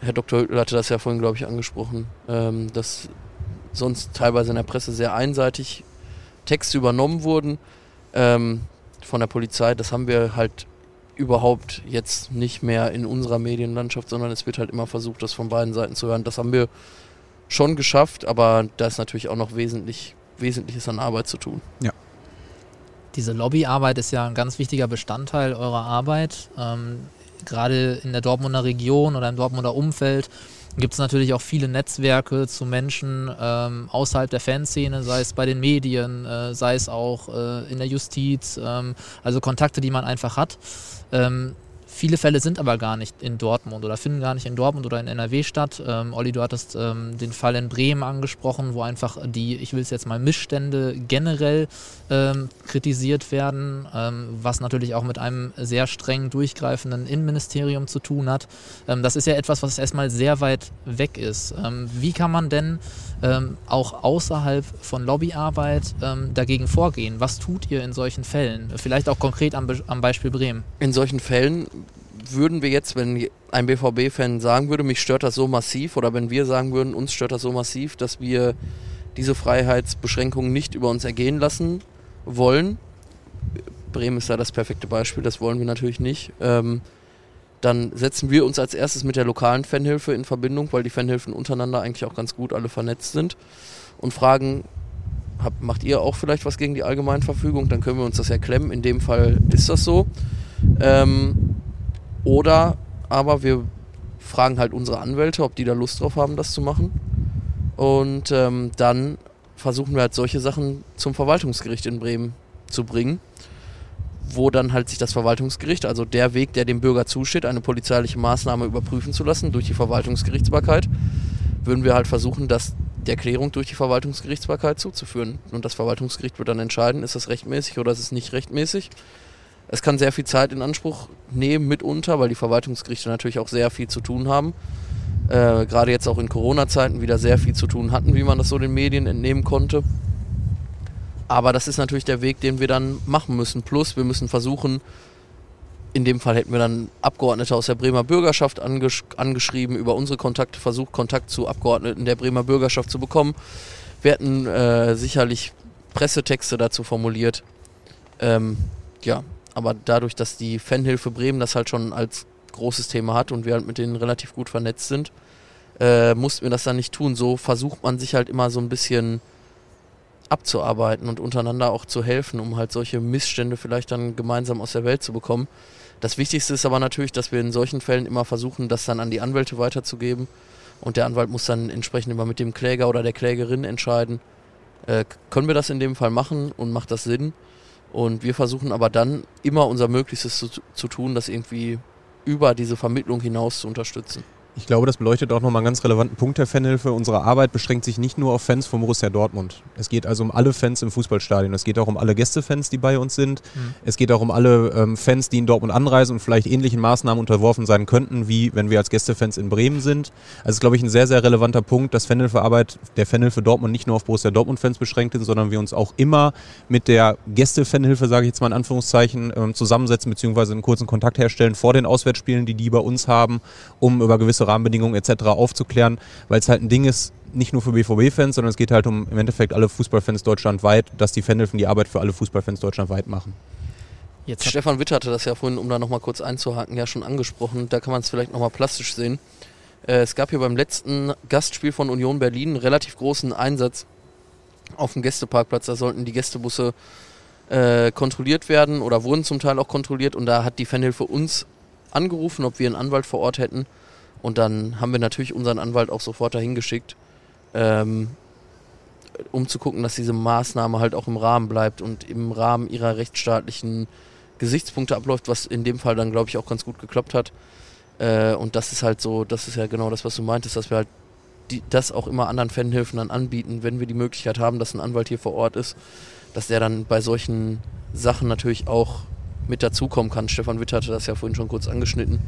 Herr Dr. Hüttel hatte das ja vorhin, glaube ich, angesprochen, ähm, dass sonst teilweise in der Presse sehr einseitig Texte übernommen wurden ähm, von der Polizei. Das haben wir halt überhaupt jetzt nicht mehr in unserer Medienlandschaft, sondern es wird halt immer versucht, das von beiden Seiten zu hören. Das haben wir schon geschafft, aber da ist natürlich auch noch wesentlich, Wesentliches an Arbeit zu tun. Ja. Diese Lobbyarbeit ist ja ein ganz wichtiger Bestandteil eurer Arbeit. Ähm, Gerade in der Dortmunder Region oder im Dortmunder Umfeld gibt es natürlich auch viele Netzwerke zu Menschen ähm, außerhalb der Fanszene, sei es bei den Medien, äh, sei es auch äh, in der Justiz, ähm, also Kontakte, die man einfach hat. Ähm, Viele Fälle sind aber gar nicht in Dortmund oder finden gar nicht in Dortmund oder in NRW statt. Ähm, Olli, du hattest ähm, den Fall in Bremen angesprochen, wo einfach die, ich will es jetzt mal, Missstände generell ähm, kritisiert werden, ähm, was natürlich auch mit einem sehr streng durchgreifenden Innenministerium zu tun hat. Ähm, das ist ja etwas, was erstmal sehr weit weg ist. Ähm, wie kann man denn auch außerhalb von Lobbyarbeit dagegen vorgehen? Was tut ihr in solchen Fällen? Vielleicht auch konkret am, Be am Beispiel Bremen. In solchen Fällen würden wir jetzt, wenn ein BVB-Fan sagen würde, mich stört das so massiv, oder wenn wir sagen würden, uns stört das so massiv, dass wir diese Freiheitsbeschränkungen nicht über uns ergehen lassen wollen, Bremen ist da das perfekte Beispiel, das wollen wir natürlich nicht, ähm, dann setzen wir uns als erstes mit der lokalen Fanhilfe in Verbindung, weil die Fanhilfen untereinander eigentlich auch ganz gut alle vernetzt sind und fragen, habt, macht ihr auch vielleicht was gegen die Allgemeinverfügung? Dann können wir uns das erklemmen. In dem Fall ist das so. Ähm, oder aber wir fragen halt unsere Anwälte, ob die da Lust drauf haben, das zu machen. Und ähm, dann versuchen wir halt solche Sachen zum Verwaltungsgericht in Bremen zu bringen, wo dann halt sich das Verwaltungsgericht, also der Weg, der dem Bürger zusteht, eine polizeiliche Maßnahme überprüfen zu lassen durch die Verwaltungsgerichtsbarkeit, würden wir halt versuchen, das der Klärung durch die Verwaltungsgerichtsbarkeit zuzuführen. Und das Verwaltungsgericht wird dann entscheiden, ist das rechtmäßig oder ist es nicht rechtmäßig. Es kann sehr viel Zeit in Anspruch nehmen mitunter, weil die Verwaltungsgerichte natürlich auch sehr viel zu tun haben. äh, gerade jetzt auch in Corona-Zeiten wieder sehr viel zu tun hatten, wie man das so den Medien entnehmen konnte. Aber das ist natürlich der Weg, den wir dann machen müssen. Plus, wir müssen versuchen, in dem Fall hätten wir dann Abgeordnete aus der Bremer Bürgerschaft angesch angeschrieben, über unsere Kontakte versucht, Kontakt zu Abgeordneten der Bremer Bürgerschaft zu bekommen. Wir hätten äh, sicherlich Pressetexte dazu formuliert. Ähm, ja, aber dadurch, dass die Fanhilfe Bremen das halt schon als großes Thema hat und wir halt mit denen relativ gut vernetzt sind, äh, mussten wir das dann nicht tun. So versucht man sich halt immer so ein bisschen abzuarbeiten und untereinander auch zu helfen, um halt solche Missstände vielleicht dann gemeinsam aus der Welt zu bekommen. Das Wichtigste ist aber natürlich, dass wir in solchen Fällen immer versuchen, das dann an die Anwälte weiterzugeben. Und der Anwalt muss dann entsprechend immer mit dem Kläger oder der Klägerin entscheiden, äh, können wir das in dem Fall machen und macht das Sinn? Und wir versuchen aber dann immer unser Möglichstes zu, zu tun, das irgendwie über diese Vermittlung hinaus zu unterstützen. Ich glaube, das beleuchtet auch nochmal einen ganz relevanten Punkt der Fanhilfe. Unsere Arbeit beschränkt sich nicht nur auf Fans vom Borussia Dortmund. Es geht also um alle Fans im Fußballstadion. Es geht auch um alle Gästefans, die bei uns sind. Mhm. Es geht auch um alle ähm, Fans, die in Dortmund anreisen und vielleicht ähnlichen Maßnahmen unterworfen sein könnten, wie wenn wir als Gästefans in Bremen sind. Also es ist, glaube ich, ein sehr, sehr relevanter Punkt, dass Fanhilfearbeit der Fanhilfe Dortmund nicht nur auf Borussia Dortmund-Fans beschränkt ist, sondern wir uns auch immer mit der Gäste-Fanhilfe, sage ich jetzt mal in Anführungszeichen, ähm, zusammensetzen bzw. einen kurzen Kontakt herstellen vor den Auswärtsspielen, die die bei uns haben, um über gewisse Rahmenbedingungen etc. aufzuklären, weil es halt ein Ding ist, nicht nur für BVB-Fans, sondern es geht halt um im Endeffekt alle Fußballfans deutschlandweit, dass die Fanhilfen die Arbeit für alle Fußballfans deutschlandweit machen. Jetzt Stefan Witt hatte das ja vorhin, um da nochmal kurz einzuhaken, ja schon angesprochen. Da kann man es vielleicht nochmal plastisch sehen. Äh, es gab hier beim letzten Gastspiel von Union Berlin einen relativ großen Einsatz auf dem Gästeparkplatz. Da sollten die Gästebusse äh, kontrolliert werden oder wurden zum Teil auch kontrolliert. Und da hat die Fanhilfe uns angerufen, ob wir einen Anwalt vor Ort hätten. Und dann haben wir natürlich unseren Anwalt auch sofort dahin geschickt, ähm, um zu gucken, dass diese Maßnahme halt auch im Rahmen bleibt und im Rahmen ihrer rechtsstaatlichen Gesichtspunkte abläuft, was in dem Fall dann, glaube ich, auch ganz gut geklappt hat. Äh, und das ist halt so, das ist ja genau das, was du meintest, dass wir halt die, das auch immer anderen Fanhilfen dann anbieten, wenn wir die Möglichkeit haben, dass ein Anwalt hier vor Ort ist, dass der dann bei solchen Sachen natürlich auch mit dazukommen kann. Stefan Witt hatte das ja vorhin schon kurz angeschnitten.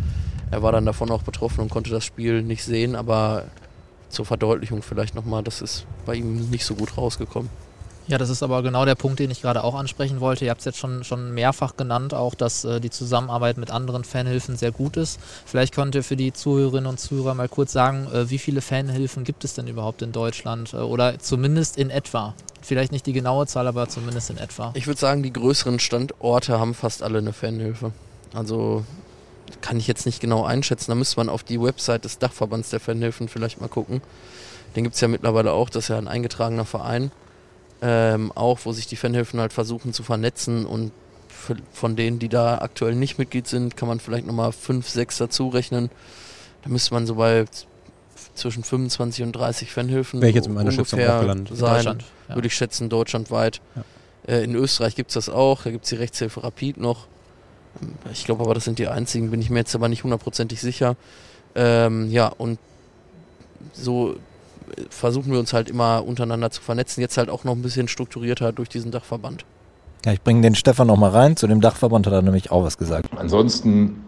Er war dann davon auch betroffen und konnte das Spiel nicht sehen, aber zur Verdeutlichung vielleicht nochmal, das ist bei ihm nicht so gut rausgekommen. Ja, das ist aber genau der Punkt, den ich gerade auch ansprechen wollte. Ihr habt es jetzt schon, schon mehrfach genannt, auch dass äh, die Zusammenarbeit mit anderen Fanhilfen sehr gut ist. Vielleicht könnt ihr für die Zuhörerinnen und Zuhörer mal kurz sagen, äh, wie viele Fanhilfen gibt es denn überhaupt in Deutschland? Äh, oder zumindest in etwa? Vielleicht nicht die genaue Zahl, aber zumindest in etwa. Ich würde sagen, die größeren Standorte haben fast alle eine Fanhilfe. Also kann ich jetzt nicht genau einschätzen. Da müsste man auf die Website des Dachverbands der Fanhilfen vielleicht mal gucken. Den gibt es ja mittlerweile auch, das ist ja ein eingetragener Verein. Ähm, auch, wo sich die Fanhilfen halt versuchen zu vernetzen und von denen, die da aktuell nicht Mitglied sind, kann man vielleicht nochmal 5, 6 dazu rechnen. Da müsste man so bei zwischen 25 und 30 Fanhilfen Wäre ich jetzt in meiner Schätzung auch gelandet. sein, ja. würde ich schätzen, deutschlandweit. Ja. Äh, in Österreich gibt es das auch, da gibt es die Rechtshilfe Rapid noch. Ich glaube aber, das sind die einzigen, bin ich mir jetzt aber nicht hundertprozentig sicher. Ähm, ja, und so versuchen wir uns halt immer untereinander zu vernetzen. Jetzt halt auch noch ein bisschen strukturierter durch diesen Dachverband. Ja, ich bringe den Stefan noch mal rein. Zu dem Dachverband hat er nämlich auch was gesagt. Ansonsten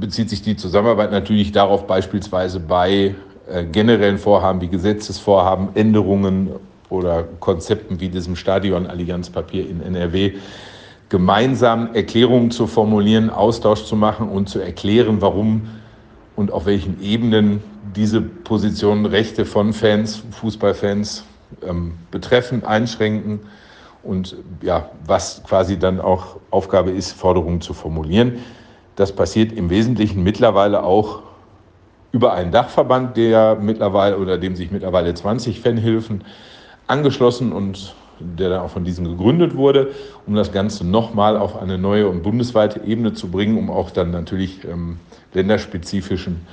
bezieht sich die Zusammenarbeit natürlich darauf, beispielsweise bei äh, generellen Vorhaben wie Gesetzesvorhaben, Änderungen oder Konzepten wie diesem Stadion-Allianzpapier in NRW gemeinsam Erklärungen zu formulieren, Austausch zu machen und zu erklären, warum und auf welchen Ebenen diese Positionen Rechte von Fans, Fußballfans ähm, betreffen, einschränken und ja, was quasi dann auch Aufgabe ist, Forderungen zu formulieren. Das passiert im Wesentlichen mittlerweile auch über einen Dachverband, der mittlerweile oder dem sich mittlerweile 20 Fanhilfen angeschlossen und der dann auch von diesem gegründet wurde, um das Ganze nochmal auf eine neue und bundesweite Ebene zu bringen, um auch dann natürlich ähm, länderspezifischen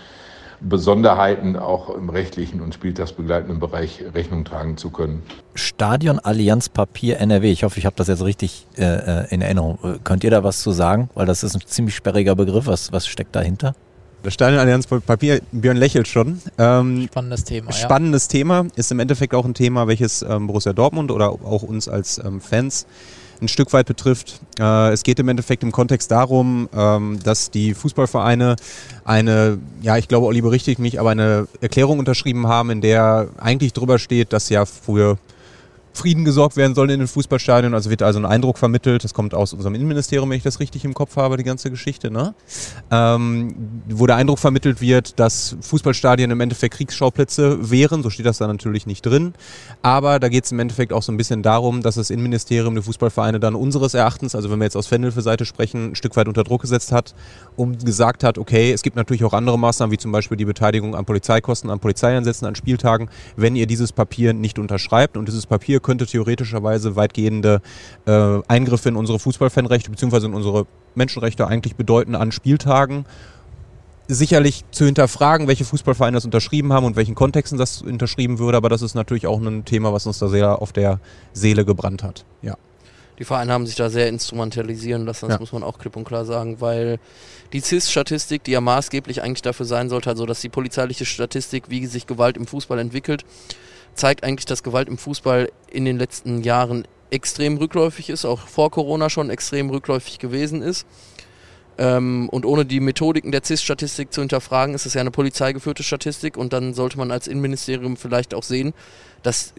Besonderheiten auch im rechtlichen und spieltagsbegleitenden Bereich Rechnung tragen zu können. Stadion Allianz Papier NRW. Ich hoffe, ich habe das jetzt richtig äh, äh in Erinnerung. Könnt ihr da was zu sagen? Weil das ist ein ziemlich sperriger Begriff. Was, was steckt dahinter? Das Stadionallianz Papier, Björn lächelt schon. Ähm, spannendes Thema. Spannendes ja. Thema. Ist im Endeffekt auch ein Thema, welches ähm, Borussia Dortmund oder auch uns als ähm, Fans ein Stück weit betrifft. Äh, es geht im Endeffekt im Kontext darum, ähm, dass die Fußballvereine eine, ja, ich glaube, Olli berichtigt mich, aber eine Erklärung unterschrieben haben, in der eigentlich drüber steht, dass ja früher Frieden gesorgt werden soll in den Fußballstadien. Also wird also ein Eindruck vermittelt, das kommt aus unserem Innenministerium, wenn ich das richtig im Kopf habe, die ganze Geschichte, ne? ähm, wo der Eindruck vermittelt wird, dass Fußballstadien im Endeffekt Kriegsschauplätze wären. So steht das da natürlich nicht drin. Aber da geht es im Endeffekt auch so ein bisschen darum, dass das Innenministerium die Fußballvereine dann unseres Erachtens, also wenn wir jetzt aus Fanhilfe-Seite sprechen, ein Stück weit unter Druck gesetzt hat und gesagt hat, okay, es gibt natürlich auch andere Maßnahmen, wie zum Beispiel die Beteiligung an Polizeikosten, an Polizeieinsätzen, an Spieltagen, wenn ihr dieses Papier nicht unterschreibt und dieses Papier könnte theoretischerweise weitgehende äh, Eingriffe in unsere Fußballfanrechte bzw. in unsere Menschenrechte eigentlich bedeuten an Spieltagen. Sicherlich zu hinterfragen, welche Fußballvereine das unterschrieben haben und welchen Kontexten das unterschrieben würde, aber das ist natürlich auch ein Thema, was uns da sehr auf der Seele gebrannt hat. Ja. Die Vereine haben sich da sehr instrumentalisieren lassen, das ja. muss man auch klipp und klar sagen, weil die CIS-Statistik, die ja maßgeblich eigentlich dafür sein sollte, also dass die polizeiliche Statistik, wie sich Gewalt im Fußball entwickelt, zeigt eigentlich, dass Gewalt im Fußball in den letzten Jahren extrem rückläufig ist, auch vor Corona schon extrem rückläufig gewesen ist. Ähm, und ohne die Methodiken der CIS-Statistik zu hinterfragen, ist es ja eine polizeigeführte Statistik und dann sollte man als Innenministerium vielleicht auch sehen, dass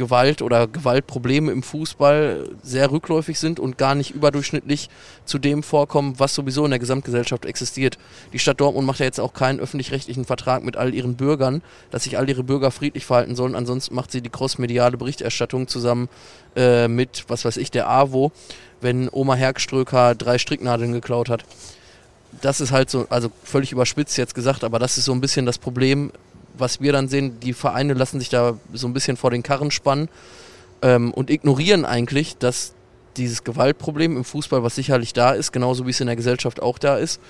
Gewalt oder Gewaltprobleme im Fußball sehr rückläufig sind und gar nicht überdurchschnittlich zu dem vorkommen, was sowieso in der Gesamtgesellschaft existiert. Die Stadt Dortmund macht ja jetzt auch keinen öffentlich-rechtlichen Vertrag mit all ihren Bürgern, dass sich all ihre Bürger friedlich verhalten sollen. Ansonsten macht sie die crossmediale Berichterstattung zusammen äh, mit, was weiß ich, der AWO, wenn Oma Hergströker drei Stricknadeln geklaut hat. Das ist halt so, also völlig überspitzt jetzt gesagt, aber das ist so ein bisschen das Problem was wir dann sehen, die Vereine lassen sich da so ein bisschen vor den Karren spannen ähm, und ignorieren eigentlich, dass dieses Gewaltproblem im Fußball, was sicherlich da ist, genauso wie es in der Gesellschaft auch da ist,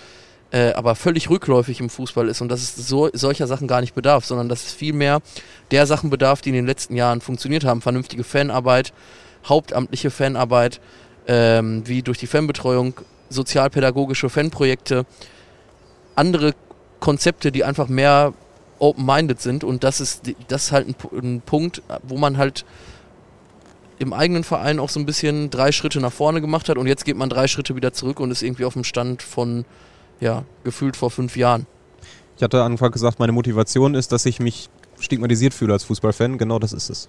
äh, aber völlig rückläufig im Fußball ist und dass es so, solcher Sachen gar nicht bedarf, sondern dass es vielmehr der Sachen bedarf, die in den letzten Jahren funktioniert haben. Vernünftige Fanarbeit, hauptamtliche Fanarbeit, ähm, wie durch die Fanbetreuung, sozialpädagogische Fanprojekte, andere Konzepte, die einfach mehr open-minded sind und das ist, das ist halt ein, ein Punkt, wo man halt im eigenen Verein auch so ein bisschen drei Schritte nach vorne gemacht hat und jetzt geht man drei Schritte wieder zurück und ist irgendwie auf dem Stand von, ja, gefühlt vor fünf Jahren. Ich hatte Anfang gesagt, meine Motivation ist, dass ich mich stigmatisiert fühle als Fußballfan. Genau das ist es.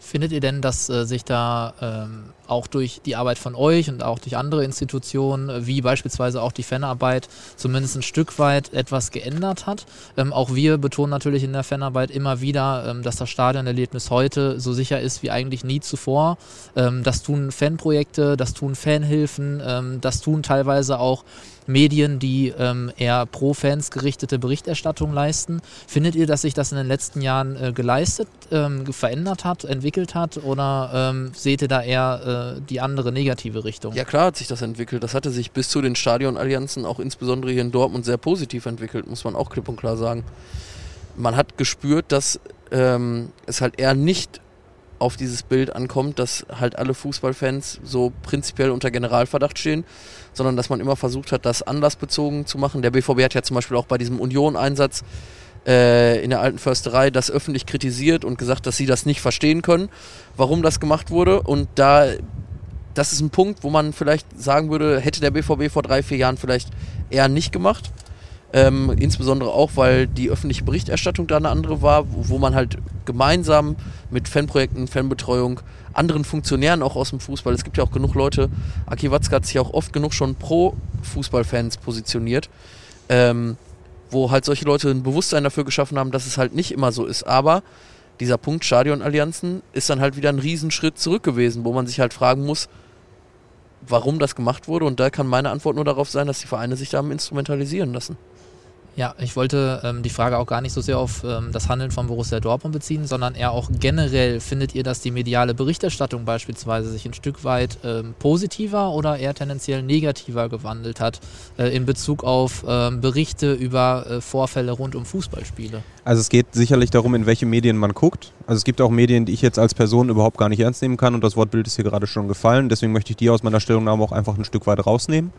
Findet ihr denn, dass äh, sich da ähm, auch durch die Arbeit von euch und auch durch andere Institutionen, äh, wie beispielsweise auch die Fanarbeit, zumindest ein Stück weit etwas geändert hat? Ähm, auch wir betonen natürlich in der Fanarbeit immer wieder, ähm, dass das Stadionerlebnis heute so sicher ist wie eigentlich nie zuvor. Ähm, das tun Fanprojekte, das tun Fanhilfen, ähm, das tun teilweise auch Medien, die ähm, eher pro Fans gerichtete Berichterstattung leisten. Findet ihr, dass sich das in den letzten Jahren äh, geleistet, ähm, verändert hat, entwickelt hat oder ähm, seht ihr da eher die andere negative Richtung? Ja klar hat sich das entwickelt. Das hatte sich bis zu den Stadionallianzen auch insbesondere hier in Dortmund sehr positiv entwickelt, muss man auch klipp und klar sagen. Man hat gespürt, dass ähm, es halt eher nicht auf dieses Bild ankommt, dass halt alle Fußballfans so prinzipiell unter Generalverdacht stehen, sondern dass man immer versucht hat, das anlassbezogen zu machen. Der BVB hat ja zum Beispiel auch bei diesem Union-Einsatz äh, in der alten Försterei das öffentlich kritisiert und gesagt, dass sie das nicht verstehen können, warum das gemacht wurde. Und da, das ist ein Punkt, wo man vielleicht sagen würde, hätte der BVB vor drei, vier Jahren vielleicht eher nicht gemacht. Ähm, insbesondere auch, weil die öffentliche Berichterstattung da eine andere war, wo, wo man halt gemeinsam mit Fanprojekten, Fanbetreuung, anderen Funktionären auch aus dem Fußball, es gibt ja auch genug Leute, Aki Watzke hat sich auch oft genug schon pro Fußballfans positioniert, ähm, wo halt solche Leute ein Bewusstsein dafür geschaffen haben, dass es halt nicht immer so ist. Aber dieser Punkt Stadionallianzen ist dann halt wieder ein Riesenschritt zurück gewesen, wo man sich halt fragen muss, warum das gemacht wurde. Und da kann meine Antwort nur darauf sein, dass die Vereine sich da haben instrumentalisieren lassen. Ja, ich wollte ähm, die Frage auch gar nicht so sehr auf ähm, das Handeln von Borussia Dortmund beziehen, sondern eher auch generell. Findet ihr, dass die mediale Berichterstattung beispielsweise sich ein Stück weit ähm, positiver oder eher tendenziell negativer gewandelt hat äh, in Bezug auf ähm, Berichte über äh, Vorfälle rund um Fußballspiele? Also es geht sicherlich darum, in welche Medien man guckt. Also es gibt auch Medien, die ich jetzt als Person überhaupt gar nicht ernst nehmen kann und das Wortbild ist hier gerade schon gefallen. Deswegen möchte ich die aus meiner Stellungnahme auch einfach ein Stück weit rausnehmen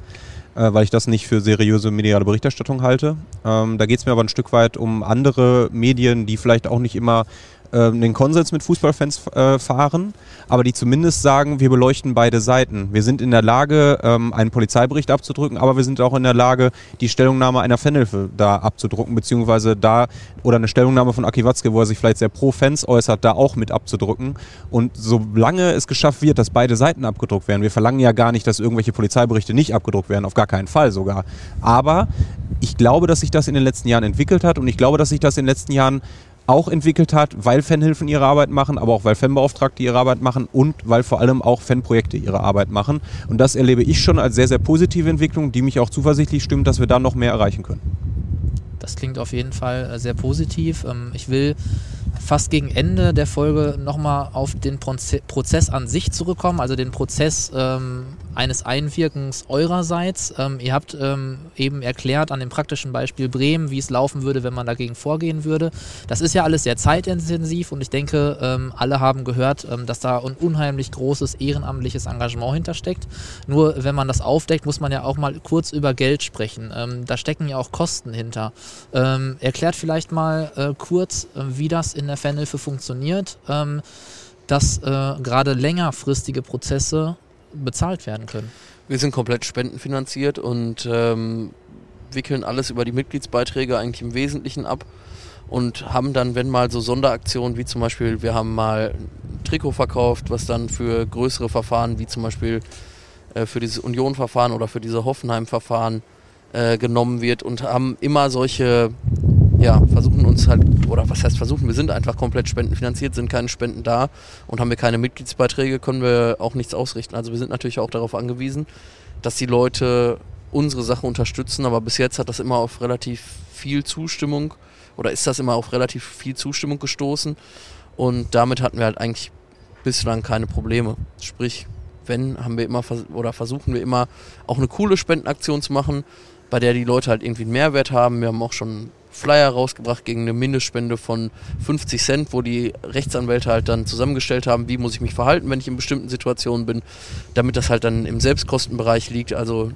weil ich das nicht für seriöse mediale Berichterstattung halte. Ähm, da geht es mir aber ein Stück weit um andere Medien, die vielleicht auch nicht immer äh, den Konsens mit Fußballfans äh, fahren, aber die zumindest sagen, wir beleuchten beide Seiten. Wir sind in der Lage, ähm, einen Polizeibericht abzudrücken, aber wir sind auch in der Lage, die Stellungnahme einer Fanhilfe da abzudrucken, beziehungsweise da oder eine Stellungnahme von Aki Watzke, wo er sich vielleicht sehr pro Fans äußert, da auch mit abzudrücken. Und solange es geschafft wird, dass beide Seiten abgedruckt werden, wir verlangen ja gar nicht, dass irgendwelche Polizeiberichte nicht abgedruckt werden, auf gar keinen Fall sogar. Aber ich glaube, dass sich das in den letzten Jahren entwickelt hat und ich glaube, dass sich das in den letzten Jahren auch entwickelt hat, weil Fanhilfen ihre Arbeit machen, aber auch weil Fanbeauftragte ihre Arbeit machen und weil vor allem auch Fanprojekte ihre Arbeit machen. Und das erlebe ich schon als sehr, sehr positive Entwicklung, die mich auch zuversichtlich stimmt, dass wir da noch mehr erreichen können. Das klingt auf jeden Fall äh, sehr positiv. Ähm, ich will fast gegen Ende der Folge nochmal auf den Prozess an sich zurückkommen, also den Prozess ähm, eines Einwirkens eurerseits. Ähm, ihr habt ähm, eben erklärt an dem praktischen Beispiel Bremen, wie es laufen würde, wenn man dagegen vorgehen würde. Das ist ja alles sehr zeitintensiv und ich denke, ähm, alle haben gehört, ähm, dass da ein unheimlich großes ehrenamtliches Engagement hintersteckt. Nur wenn man das aufdeckt, muss man ja auch mal kurz über Geld sprechen. Ähm, da stecken ja auch Kosten hinter. Ähm, erklärt vielleicht mal äh, kurz, äh, wie das in der Fanhilfe funktioniert dass äh, gerade längerfristige Prozesse bezahlt werden können? Wir sind komplett spendenfinanziert und ähm, wickeln alles über die Mitgliedsbeiträge eigentlich im Wesentlichen ab und haben dann, wenn mal so Sonderaktionen, wie zum Beispiel, wir haben mal ein Trikot verkauft, was dann für größere Verfahren, wie zum Beispiel äh, für dieses Union-Verfahren oder für diese Hoffenheim-Verfahren äh, genommen wird und haben immer solche ja, versuchen uns halt, oder was heißt versuchen, wir sind einfach komplett spendenfinanziert, sind keine Spenden da und haben wir keine Mitgliedsbeiträge, können wir auch nichts ausrichten. Also wir sind natürlich auch darauf angewiesen, dass die Leute unsere Sache unterstützen, aber bis jetzt hat das immer auf relativ viel Zustimmung oder ist das immer auf relativ viel Zustimmung gestoßen und damit hatten wir halt eigentlich bislang keine Probleme. Sprich, wenn haben wir immer oder versuchen wir immer auch eine coole Spendenaktion zu machen, bei der die Leute halt irgendwie einen Mehrwert haben. Wir haben auch schon Flyer rausgebracht gegen eine Mindestspende von 50 Cent, wo die Rechtsanwälte halt dann zusammengestellt haben, wie muss ich mich verhalten, wenn ich in bestimmten Situationen bin, damit das halt dann im Selbstkostenbereich liegt. Also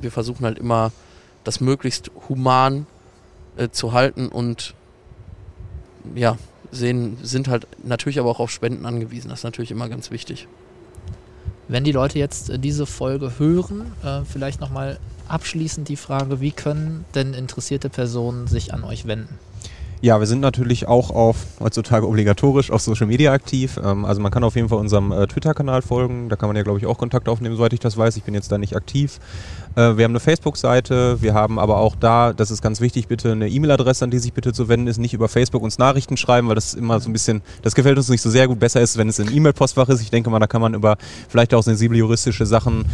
wir versuchen halt immer, das möglichst human äh, zu halten und ja, sehen, sind halt natürlich aber auch auf Spenden angewiesen. Das ist natürlich immer ganz wichtig. Wenn die Leute jetzt äh, diese Folge hören, äh, vielleicht nochmal abschließend die Frage, wie können denn interessierte Personen sich an euch wenden? Ja, wir sind natürlich auch auf heutzutage obligatorisch auf Social Media aktiv. Ähm, also man kann auf jeden Fall unserem äh, Twitter-Kanal folgen. Da kann man ja, glaube ich, auch Kontakt aufnehmen, soweit ich das weiß. Ich bin jetzt da nicht aktiv. Äh, wir haben eine Facebook-Seite. Wir haben aber auch da, das ist ganz wichtig, bitte eine E-Mail-Adresse, an die sich bitte zu wenden ist. Nicht über Facebook uns Nachrichten schreiben, weil das immer so ein bisschen, das gefällt uns nicht so sehr gut. Besser ist, wenn es ein E-Mail-Postfach ist. Ich denke mal, da kann man über vielleicht auch sensible juristische Sachen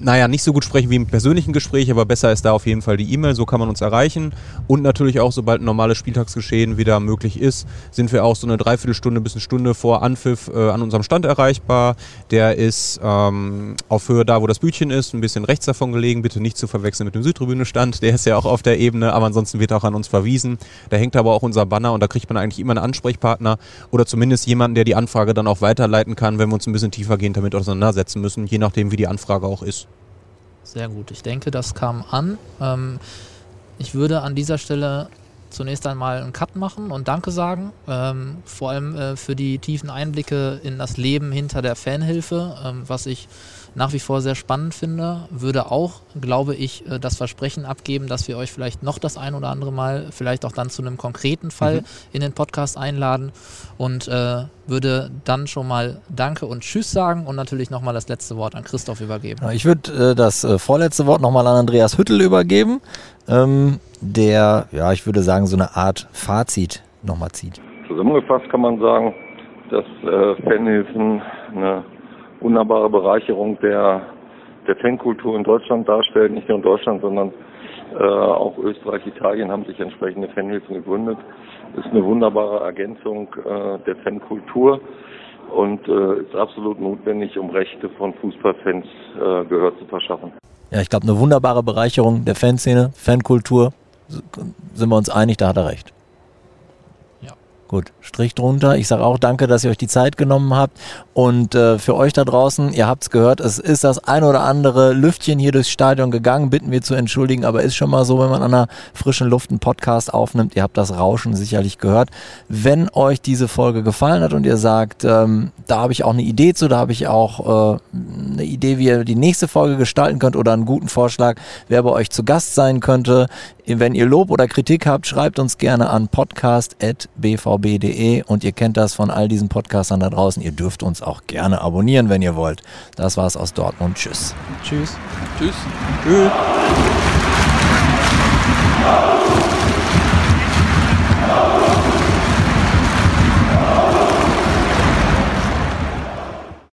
naja, nicht so gut sprechen wie im persönlichen Gespräch, aber besser ist da auf jeden Fall die E-Mail, so kann man uns erreichen. Und natürlich auch, sobald ein normales Spieltagsgeschehen wieder möglich ist, sind wir auch so eine Dreiviertelstunde bis eine Stunde vor Anpfiff äh, an unserem Stand erreichbar. Der ist ähm, auf Höhe da, wo das Bütchen ist, ein bisschen rechts davon gelegen, bitte nicht zu verwechseln mit dem Südtribüne-Stand. Der ist ja auch auf der Ebene, aber ansonsten wird auch an uns verwiesen. Da hängt aber auch unser Banner und da kriegt man eigentlich immer einen Ansprechpartner oder zumindest jemanden, der die Anfrage dann auch weiterleiten kann, wenn wir uns ein bisschen tiefergehend damit auseinandersetzen müssen, je nachdem, wie die Anfrage auch ist. Sehr gut. Ich denke, das kam an. Ähm, ich würde an dieser Stelle zunächst einmal einen Cut machen und Danke sagen. Ähm, vor allem äh, für die tiefen Einblicke in das Leben hinter der Fanhilfe, ähm, was ich nach wie vor sehr spannend finde. Würde auch, glaube ich, äh, das Versprechen abgeben, dass wir euch vielleicht noch das ein oder andere Mal, vielleicht auch dann zu einem konkreten Fall mhm. in den Podcast einladen und äh, würde dann schon mal Danke und Tschüss sagen und natürlich nochmal das letzte Wort an Christoph übergeben. Ich würde äh, das äh, vorletzte Wort nochmal an Andreas Hüttel übergeben, ähm, der, ja, ich würde sagen, so eine Art Fazit nochmal zieht. Zusammengefasst kann man sagen, dass äh, Fanhilfen eine wunderbare Bereicherung der, der Fankultur in Deutschland darstellt. Nicht nur in Deutschland, sondern äh, auch Österreich, Italien haben sich entsprechende Fanhilfen gegründet. Ist eine wunderbare Ergänzung äh, der Fankultur und äh, ist absolut notwendig, um Rechte von Fußballfans äh, Gehör zu verschaffen. Ja, ich glaube, eine wunderbare Bereicherung der Fanszene, Fankultur. Sind wir uns einig, da hat er recht. Gut, Strich drunter. Ich sage auch danke, dass ihr euch die Zeit genommen habt. Und äh, für euch da draußen, ihr habt es gehört, es ist das ein oder andere Lüftchen hier durchs Stadion gegangen. Bitten wir zu entschuldigen, aber ist schon mal so, wenn man an einer frischen Luft einen Podcast aufnimmt. Ihr habt das Rauschen sicherlich gehört. Wenn euch diese Folge gefallen hat und ihr sagt, ähm, da habe ich auch eine Idee zu, da habe ich auch äh, eine Idee, wie ihr die nächste Folge gestalten könnt oder einen guten Vorschlag, wer bei euch zu Gast sein könnte. Wenn ihr Lob oder Kritik habt, schreibt uns gerne an dvb.de und ihr kennt das von all diesen Podcastern da draußen. Ihr dürft uns auch gerne abonnieren, wenn ihr wollt. Das war's aus Dortmund. Tschüss. Tschüss. Tschüss. Tschüss. Tschüss.